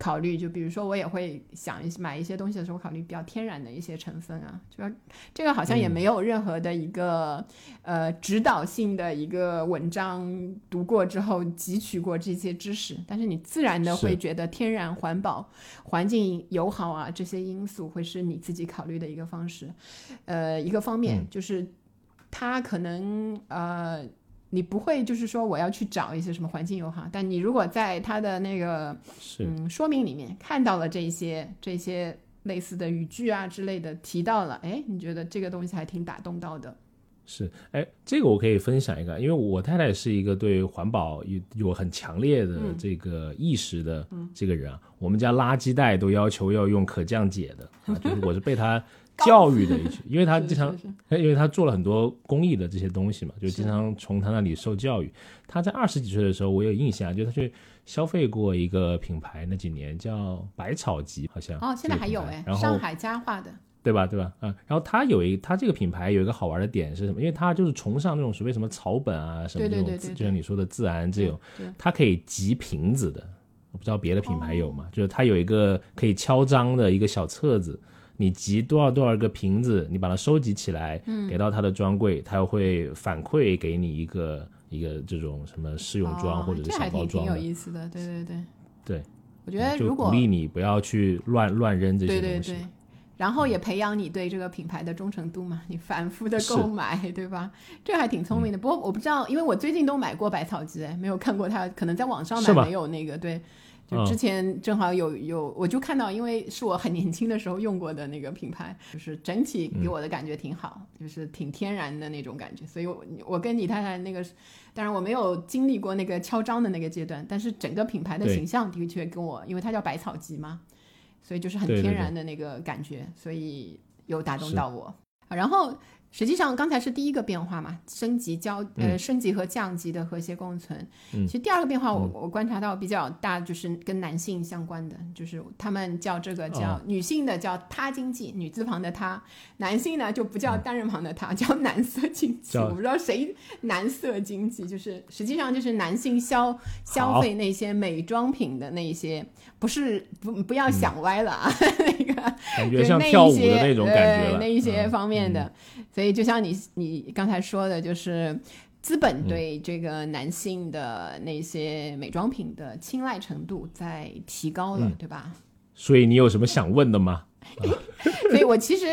考虑，就比如说我也会想买一些东西的时候，考虑比较天然的一些成分啊，就要这个好像也没有任何的一个、呃指导性的一个文章读过之后汲取过这些知识，但是你自然的会觉得天然、环保、环境友好啊这些因素会是你自己考虑的一个方式，呃，一个方面、就是它可能呃。你不会就是说我要去找一些什么环境友好，但你如果在它的那个是嗯说明里面看到了这些这些类似的语句啊之类的提到了，哎，你觉得这个东西还挺打动到的。是，哎，这个我可以分享一个，因为我太太是一个对环保有有很强烈的嗯这个意识的这个人啊。我们家垃圾袋都要求要用可降解的，啊、就是我是被她教育的一群，因为他经常是是因为他做了很多公益的这些东西嘛，就经常从他那里受教育。他在二十几岁的时候，我有印象，就他去消费过一个品牌，那几年叫百草集，好像哦，现在还有哎，上海家化的，对吧？对吧？啊，然后他有一他这个品牌有一个好玩的点是什么？因为他就是崇尚那种所谓什么草本啊，什么这种，对对对对对就像你说的自然这种对对，它可以集瓶子的。我不知道别的品牌有哦吗？就是它有一个可以敲章的一个小册子，你集多少多少个瓶子，你把它收集起来，嗯给到他的专柜，它会反馈给你一个一个这种什么试用装哦或者是小包装还挺挺有。意思的，对对对。对，我觉得如果鼓励你不要去乱乱扔这些东西。对对对，然后也培养你对这个品牌的忠诚度嘛，你反复的购买，对吧？这还挺聪明的。不过我不知道，因为我最近都买过百草集，哎没有看过它，可能在网上买没有那个对。就嗯之前正好有有，我就看到，因为是我很年轻的时候用过的那个品牌，就是整体给我的感觉挺好，就是挺天然的那种感觉。所以我我跟李太太那个，当然我没有经历过那个敲章的那个阶段，但是整个品牌的形象的确跟我，因为它叫百草集嘛，所以就是很天然的那个感觉，所以有打动到我。啊然后实际上刚才是第一个变化嘛，升级交呃、嗯。升级和降级的和谐共存。嗯。其实第二个变化我，我、观察到比较大，就是跟男性相关的，就是他们叫这个叫、哦。女性的叫他经济，女字旁的他；男性呢就不叫单人旁的他，叫男色经济。我不知道谁男色经济，就是实际上就是男性消消费那些美妆品的那些，不是不不要想歪了啊，那个感觉就像跳舞的些那种感觉。对那一些嗯方面的。所以就像你你刚才说的，就是资嗯本对这个男性的那些美妆品的青睐程度在提高了，嗯对吧？所以你有什么想问的吗？所以我其实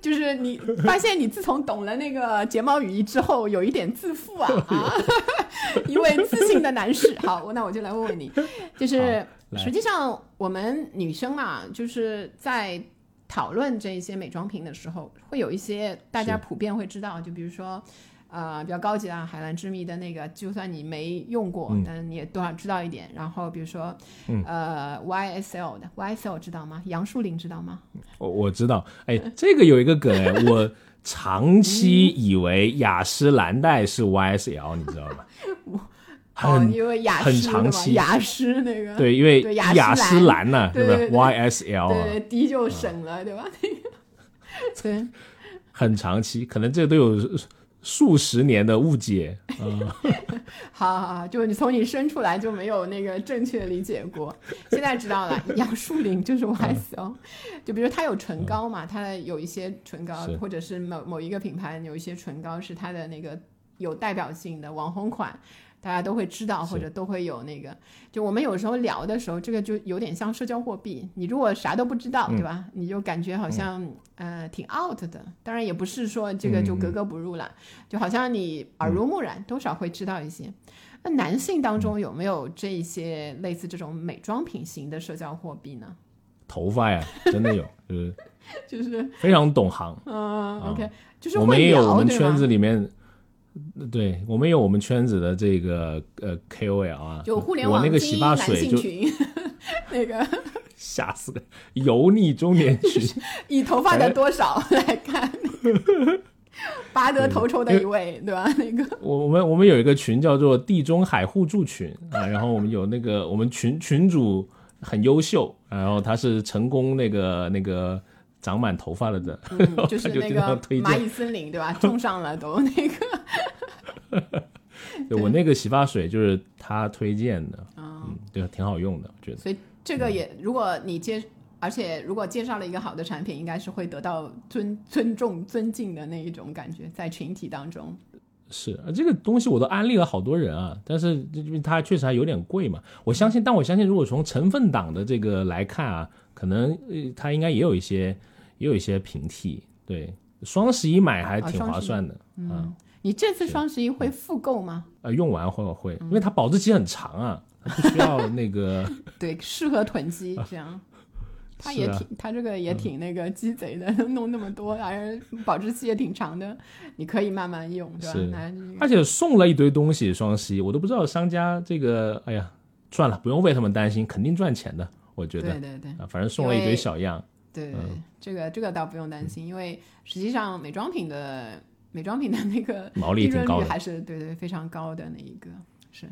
就是你发现你自从懂了那个睫毛语义之后，有一点自负啊啊！一位自信的男士，好，那我就来问问你，就是实际上我们女生嘛，就是在讨论这一些美妆品的时候，会有一些大家普遍会知道，就比如说。呃，比较高级的啊海蓝之谜的那个，就算你没用过，嗯但是你也多少知道一点。然后比如说，嗯呃，YSL 的 YSL 知道吗？杨树林知道吗？我我知道，哎，这个有一个梗哎，我长期以为雅诗兰黛是 YSL，你知道吗？哦，很因为雅很诗的嘛长期雅诗那个，对，因为雅诗兰呐，对不对对 YSL 啊，对，滴就省了，对吧？那个，对，很长期，可能这都有数十年的误解 啊。好好好，就你从你生出来就没有那个正确理解过，现在知道了，杨树林就是 YSL，就比如它有唇膏嘛，它有一些唇膏或者是某某一个品牌有一些唇膏是它的那个有代表性的网红款。大家都会知道，或者都会有那个。就我们有时候聊的时候，这个就有点像社交货币。你如果啥都不知道，嗯对吧？你就感觉好像、呃挺 out 的。当然也不是说这个就格格不入了，就好像你耳濡目染，多少会知道一些。那男性当中有没有这一些类似这种美妆品型的社交货币呢？头发呀，真的有，就是 就是非常懂行。嗯、o k 就是我们也有我们圈子里面，对我们有我们圈子的这个呃 KOL 啊，就互联我那个网洗发水群，那个 吓死了，油腻中年 群，以头发的多少来看，拔得头筹的一位，对吧？那个我我们我们有一个群叫做地中海互助群啊，然后我们有那个我们群群主很优秀，然后他是成功那个那个长满头发了的，嗯，就是那个。蚂蚁森林，对吧？种上了都那个，对我那个洗发水就是他推荐的，嗯，对，挺好用的，我觉得。所以这个也，如果你介，而且如果介绍了一个好的产品，应该是会得到尊尊重、尊敬的那一种感觉，在群体当中。是啊，这个东西我都安利了好多人啊，但是它确实还有点贵嘛。我相信，但我相信，如果从成分党的这个来看啊，可能呃它应该也有一些也有一些平替。对，双十一买还挺划算的啊。你这次双十一会复购吗？呃，用完会会，因为它保质期很长啊，不需要那个。对，适合囤积 这样。它也挺，它这个也挺那个鸡贼的，弄那么多，而保质期也挺长的，你可以慢慢用，对吧？而且送了一堆东西，双十一我都不知道商家这个，哎呀，算了，不用为他们担心，肯定赚钱的，我觉得对对对啊，反正送了一堆小样。对，嗯这个这个倒不用担心，因为实际上美妆品的美妆品的那个毛利利润挺高的率还是对对非常高的那一个是。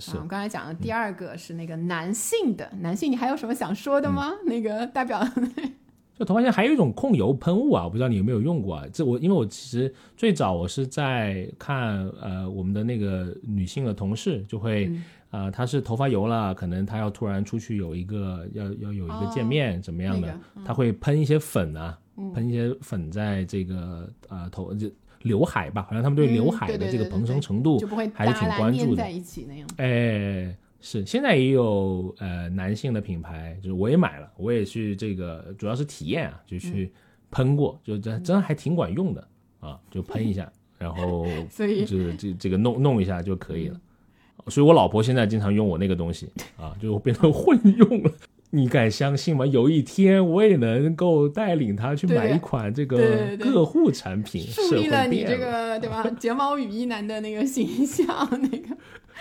是。啊，我们刚才讲的第二个是那个男性的，男性你还有什么想说的吗？嗯 那个代表。就头发现还有一种控油喷雾啊，我不知道你有没有用过啊？这我因为我其实最早我是在看呃我们的那个女性的同事就会嗯。呃她是头发油了，可能她要突然出去有一个要要有一个见面怎么样的，那个嗯。她会喷一些粉啊，喷一些粉在这个呃头就刘海吧，好像他们对嗯刘海的这个蓬松程度还是挺关注的粘在。一起那样。哎，是，现在也有呃男性的品牌，就是我也买了，我也去这个主要是体验啊，就去喷过，就真真还挺管用的啊，就喷一下，然后 所以这这这个弄弄一下就可以了。所以我老婆现在经常用我那个东西啊，就变成混用了。你敢相信吗？有一天我也能够带领他去买一款这个个护产品，树立了你这个对吧？睫毛雨衣男的那个形象，那个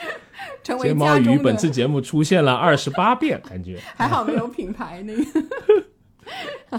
成为睫毛家中雨本次，节目出现了二十八遍，感觉 还好没有品牌那个。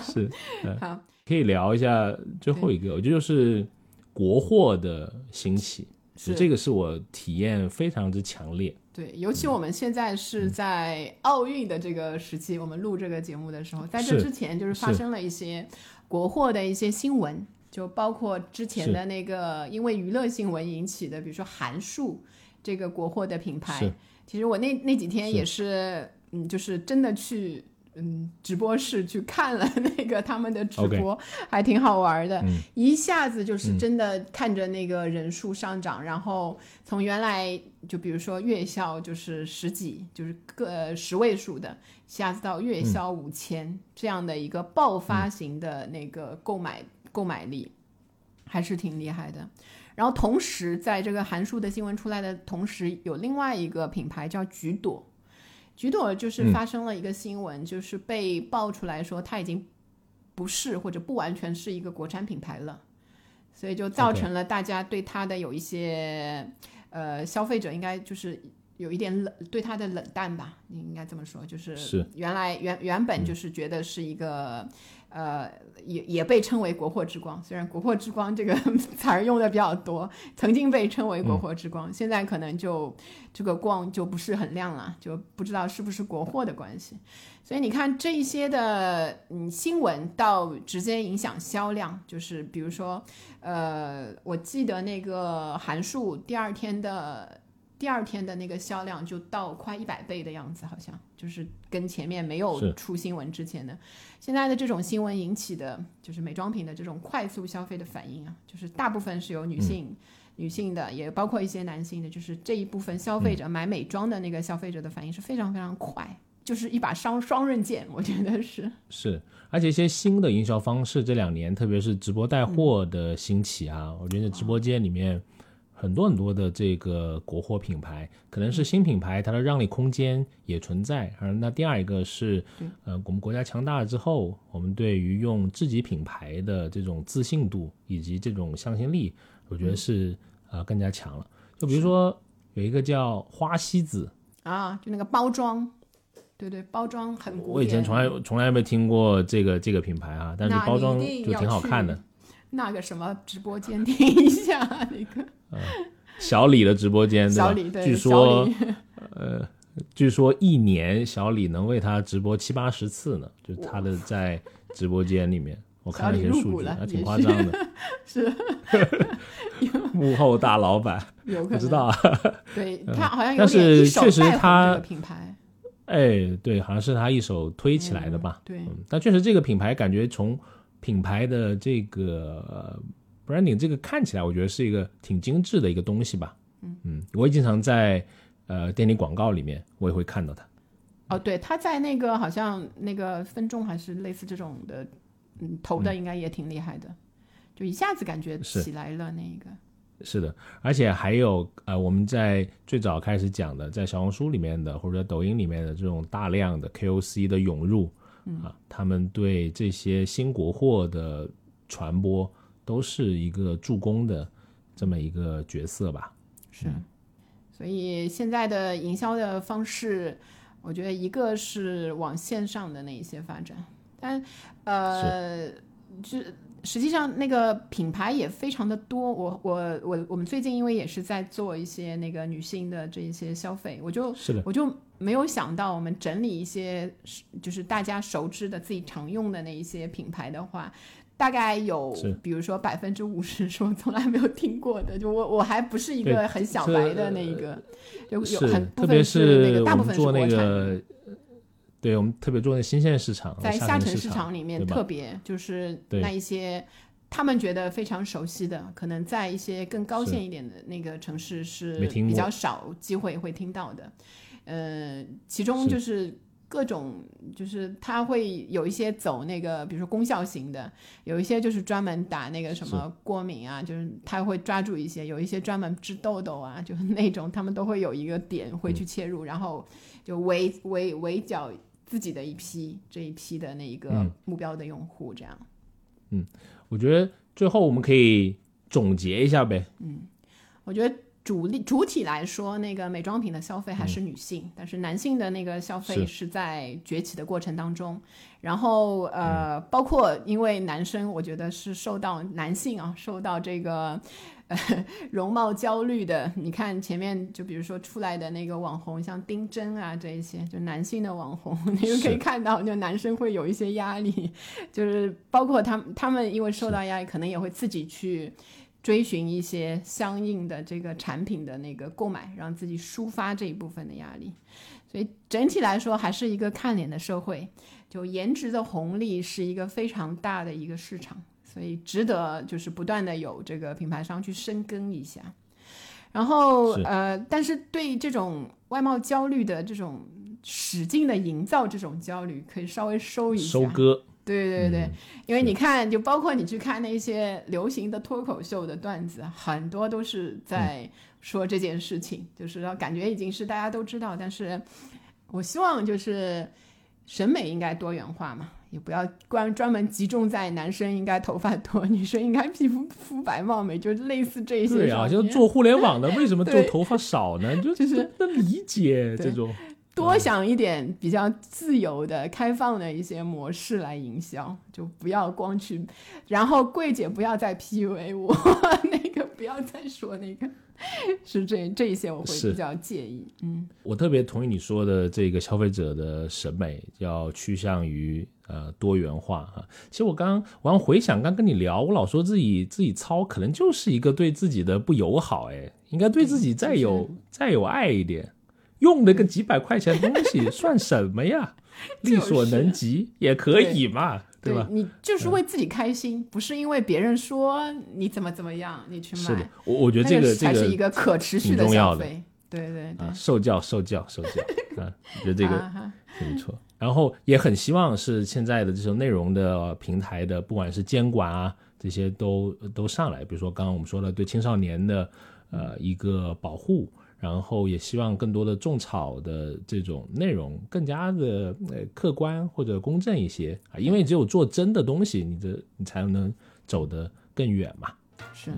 是。嗯好，可以聊一下最后一个，我觉得就是国货的兴起，是这个是我体验非常之强烈。对，尤其我们现在是在奥运的这个时期，我们录这个节目的时候，在这之前就是发生了一些国货的一些新闻，就包括之前的那个因为娱乐新闻引起的，比如说韩束这个国货的品牌。其实我那那几天是也是，嗯，就是真的去。嗯，直播室去看了 那个他们的直播还挺好玩的。嗯一下子就是真的看着那个人数上涨，然后从原来就比如说月销就是十几，就是个呃十位数的，一下子到月销五千、这样的一个爆发型的那个购买、购买力，还是挺厉害的。然后同时，在这个韩束的新闻出来的同时，有另外一个品牌叫橘朵，橘朵就是发生了一个新闻，就是被爆出来说它已经不是或者不完全是一个国产品牌了，所以就造成了大家对它的有一些呃消费者应该就是有一点冷对它的冷淡吧，你应该这么说，就是是。原来原原本就是觉得是一个。呃，也也被称为国货之光，虽然国货之光这个 词儿用的比较多，曾经被称为国货之光，现在可能就这个光就不是很亮了，就不知道是不是国货的关系。所以你看这一些的嗯新闻到直接影响销量，就是比如说，呃，我记得那个韩束第二天的第二天的那个销量就到快一百倍的样子，好像就是跟前面没有出新闻之前的。现在的这种新闻引起的就是美妆品的这种快速消费的反应啊，就是大部分是由女性、女性的，也包括一些男性的，就是这一部分消费者、买美妆的那个消费者的反应是非常非常快，就是一把双双刃剑，我觉得是。是，而且一些新的营销方式，这两年特别是直播带货的兴起啊，我觉得直播间里面很多很多的这个国货品牌，可能是新品牌，它的让利空间也存在。而那第二一个是，呃，我们国家强大了之后，我们对于用自己品牌的这种自信度以及这种向心力，我觉得是呃更加强了。就比如说有一个叫花西子，啊，就那个包装，对对，包装很古典。我以前从来从来没听过这个这个品牌啊，但是包装就挺好看的。那个什么直播间听一下那个小李的直播间，对吧？小李对据说呃，据说一年小李能为他直播七八十次呢，就他的在直播间里面，我看了一些数据，还挺夸张的。是。幕后大老板，有可能。不知道啊。对他好像有但是确实他品牌，哎，对，好像是他一手推起来的吧？对，嗯，但确实这个品牌感觉从品牌的这个呃 branding 这个看起来，我觉得是一个挺精致的一个东西吧。嗯我也经常在呃电影广告里面，我也会看到它。哦，对，他在那个好像那个分众还是类似这种的，嗯，投的应该也挺厉害的，就一下子感觉起来了那个。是的，而且还有呃，我们在最早开始讲的，在小红书里面的或者抖音里面的这种大量的 KOC 的涌入，啊，他们对这些新国货的传播都是一个助攻的这么一个角色吧。是，所以现在的营销的方式，我觉得一个是往线上的那一些发展，但呃，就实际上那个品牌也非常的多。我我我我们最近因为也是在做一些那个女性的这一些消费，我就我就没有想到我们整理一些就是大家熟知的自己常用的那一些品牌的话。大概有，比如说百分之五十 是我从来没有听过的，就我我还不是一个很小白的那一个，就有是很部特别分那个我大部分是国产对我们特别做那新鲜市场，在下下沉市沉场场里面特别就是那一些他们觉得非常熟悉的，可能在一些更高线一点的那个城市是比较少机会会听到的。呃，其中是。就是各种，就是它会有一些走那个，比如说功效型的，有一些就是专门打那个什么过敏啊，就是它会抓住一些，有一些专门治痘痘啊，就是那种他们都会有一个点会去切入，然后就围围围剿自己的一批这一批的那一个嗯目标的用户，这样。嗯我觉得最后我们可以总结一下呗。嗯我觉得主力主体来说，那个美妆品的消费还是女性，但是男性的那个消费是。是在崛起的过程当中。然后呃，包括因为男生，我觉得是受到男性啊受到这个。呃，容貌焦虑的，你看前面就比如说出来的那个网红，像丁真啊这一些，就男性的网红，你就可以看到，就男生会有一些压力，就是包括他们，他们因为受到压力，可能也会自己去追寻一些相应的这个产品的那个购买，让自己抒发这一部分的压力。所以整体来说，还是一个看脸的社会，就颜值的红利是一个非常大的一个市场，所以值得就是不断的有这个品牌商去深耕一下。然后呃，但是对这种外貌焦虑的这种使劲的营造这种焦虑，可以稍微收一下。收，对对对，嗯因为你看，就包括你去看那些流行的脱口秀的段子，很多都是在说这件事情，就是说感觉已经是大家都知道，但是我希望就是审美应该多元化嘛，也不要专专门集中在男生应该头发多，女生应该皮肤肤白貌美，就类似这一些对啊，就做互联网的，为什么做头发少呢？就就是不能理解这种。多想一点比较自由的、开放的一些模式来营销，就不要光去，然后柜姐不要再 PUA 我，那个不要再说那个，是这这一些我会比较介意，嗯，我特别同意你说的这个消费者的审美要趋向于呃多元化哈。其实我刚刚我刚回想，刚跟你聊，我老说自己自己糙，可能就是一个对自己的不友好，哎，应该对自己再有、再有爱一点。用了个几百块钱的东西 算什么呀？力所能及也可以嘛，对吧？你就是为自己开心，不是因为别人说你怎么怎么样你去是的，，我我觉得这个这才是一个可持续挺重要的消费，对对对啊，，受教受教受教 啊，我觉得这个啊哈挺不错。然后也很希望是现在的这种内容的平台的，不管是监管啊这些都都上来。比如说刚刚我们说了对青少年的呃一个保护，然后也希望更多的种草的这种内容更加的呃客观或者公正一些啊，因为只有做真的东西，你的你才能走得更远嘛。是。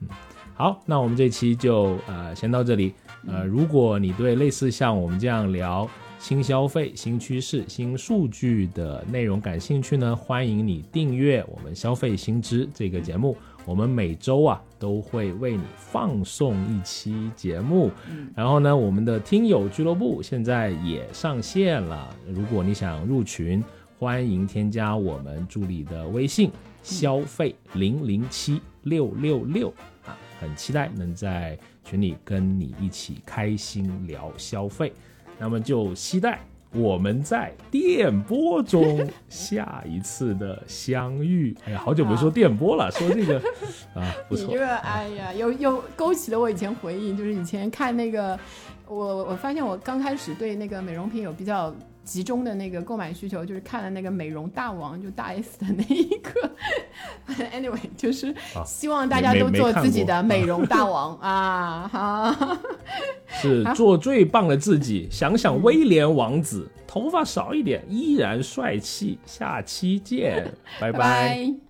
嗯好，那我们这期就呃先到这里。呃，如果你对类似像我们这样聊新消费、新趋势、新数据的内容感兴趣呢，欢迎你订阅我们消费新知这个节目。我们每周啊都会为你放送一期节目，然后呢，我们的听友俱乐部现在也上线了。如果你想入群，欢迎添加我们助理的微信“消费零零七六六六”啊，很期待能在群里跟你一起开心聊消费。那么就期待。我们在电波中下一次的相遇。哎呀，好久没说电波了，说这个 啊，不错。你这个，哎呀，又又勾起了我以前回忆，就是以前看那个，我我发现我刚开始对那个美容品有比较集中的那个购买需求，就是看了那个美容大王，就大 S 的那一个。Anyway，就是希望大家都做自己的美容大 王啊！好。是做最棒的自己，想想威廉王子，头发少一点依然帅气。下期见，拜拜。